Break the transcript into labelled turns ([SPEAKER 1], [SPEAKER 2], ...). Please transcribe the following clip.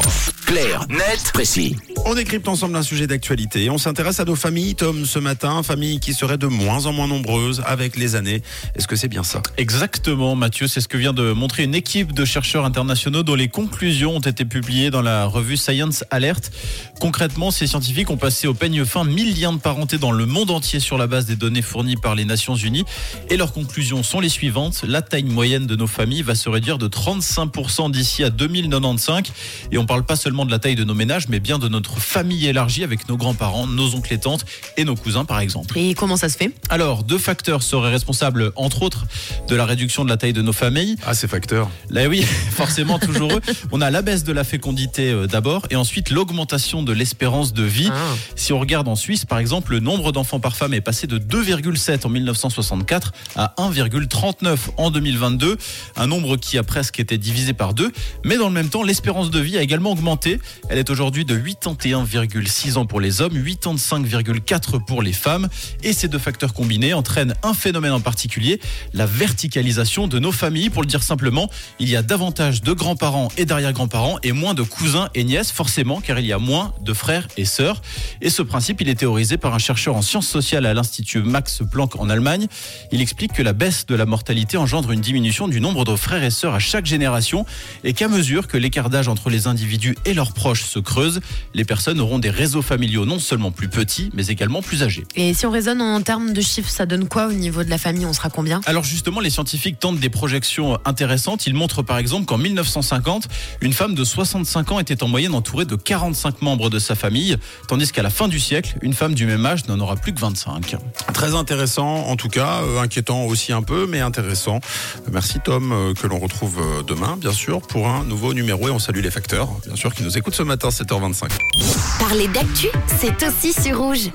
[SPEAKER 1] 3.
[SPEAKER 2] Clair, net, précis.
[SPEAKER 1] On décrypte ensemble un sujet d'actualité. On s'intéresse à nos familles, Tom, ce matin. Familles qui seraient de moins en moins nombreuses avec les années. Est-ce que c'est bien ça?
[SPEAKER 3] Exactement, Mathieu. C'est ce que vient de montrer une équipe de chercheurs internationaux dont les conclusions ont été publiées dans la revue Science Alert. Concrètement, ces scientifiques ont passé au peigne fin 1000 liens de parenté dans le monde entier sur la base des données fournies par les Nations Unies. Et leurs conclusions sont les suivantes. La taille moyenne de nos familles va se réduire de 35% d'ici à 2095. Et on parle pas seulement de la taille de nos ménages, mais bien de notre famille élargie avec nos grands-parents, nos oncles et tantes et nos cousins par exemple.
[SPEAKER 4] Et comment ça se fait?
[SPEAKER 3] Alors, deux facteurs seraient responsables, entre autres, de la réduction de la taille de nos familles.
[SPEAKER 1] Ah, ces facteurs.
[SPEAKER 3] Là oui, forcément toujours eux. On a la baisse de la fécondité euh, d'abord et ensuite l'augmentation de l'espérance de vie.
[SPEAKER 4] Ah.
[SPEAKER 3] Si on regarde en Suisse par exemple, le nombre d'enfants par femme est passé de 2,7 en 1964 à 1,39 en 2022, un nombre qui a presque été divisé par deux, mais dans le même temps, l'espérance de vie a également augmenté. Elle est aujourd'hui de 81,6 ans pour les hommes, 85,4 pour les femmes et ces deux facteurs combinés entraînent un phénomène en particulier, la verticalisation de nos familles pour le dire simplement, il y a davantage de grands-parents et d'arrière-grands-parents et moins de cousins et nièces, forcément, car il y a moins de frères et sœurs. Et ce principe, il est théorisé par un chercheur en sciences sociales à l'Institut Max Planck en Allemagne. Il explique que la baisse de la mortalité engendre une diminution du nombre de frères et sœurs à chaque génération et qu'à mesure que l'écart d'âge entre les individus et leurs proches se creuse, les personnes auront des réseaux familiaux non seulement plus petits, mais également plus âgés.
[SPEAKER 4] Et si on raisonne en termes de chiffres, ça donne quoi au niveau de la famille? On sera combien?
[SPEAKER 3] Alors justement, les scientifiques tentent des projections intéressantes. Ils montrent par exemple qu'en 1950, une femme de 65 ans était en moyenne entourée de 45 membres de sa famille, tandis qu'à la fin du siècle, une femme du même âge n'en aura plus que 25.
[SPEAKER 1] Très intéressant, en tout cas, euh, inquiétant aussi un peu, mais intéressant. Merci Tom, euh, que l'on retrouve euh, demain, bien sûr, pour un nouveau numéro. Et on salue les facteurs, bien sûr, qui nous écoutent ce matin, 7h25.
[SPEAKER 5] Parler d'actu, c'est aussi sur rouge.